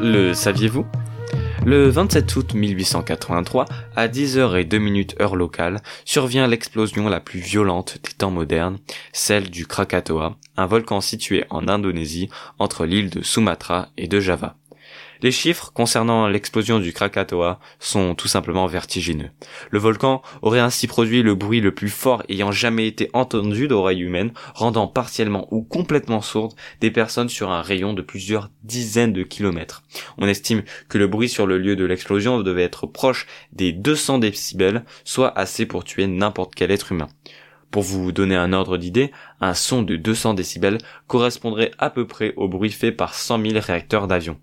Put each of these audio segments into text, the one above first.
Le saviez-vous? Le 27 août 1883, à 10h02 heure locale, survient l'explosion la plus violente des temps modernes, celle du Krakatoa, un volcan situé en Indonésie entre l'île de Sumatra et de Java. Les chiffres concernant l'explosion du Krakatoa sont tout simplement vertigineux. Le volcan aurait ainsi produit le bruit le plus fort ayant jamais été entendu d'oreilles humaines, rendant partiellement ou complètement sourdes des personnes sur un rayon de plusieurs dizaines de kilomètres. On estime que le bruit sur le lieu de l'explosion devait être proche des 200 décibels, soit assez pour tuer n'importe quel être humain. Pour vous donner un ordre d'idée, un son de 200 décibels correspondrait à peu près au bruit fait par 100 000 réacteurs d'avion.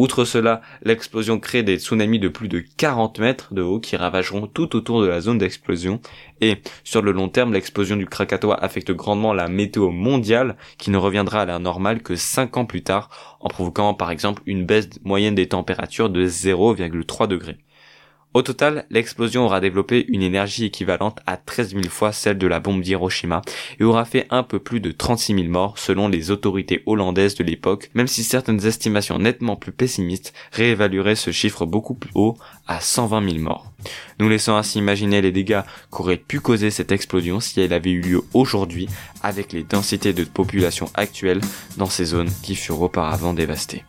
Outre cela, l'explosion crée des tsunamis de plus de 40 mètres de haut qui ravageront tout autour de la zone d'explosion et sur le long terme, l'explosion du Krakatoa affecte grandement la météo mondiale qui ne reviendra à la normale que 5 ans plus tard en provoquant par exemple une baisse moyenne des températures de 0,3 degrés. Au total, l'explosion aura développé une énergie équivalente à 13 000 fois celle de la bombe d'Hiroshima et aura fait un peu plus de 36 000 morts selon les autorités hollandaises de l'époque, même si certaines estimations nettement plus pessimistes réévalueraient ce chiffre beaucoup plus haut à 120 000 morts. Nous laissons ainsi imaginer les dégâts qu'aurait pu causer cette explosion si elle avait eu lieu aujourd'hui avec les densités de population actuelles dans ces zones qui furent auparavant dévastées.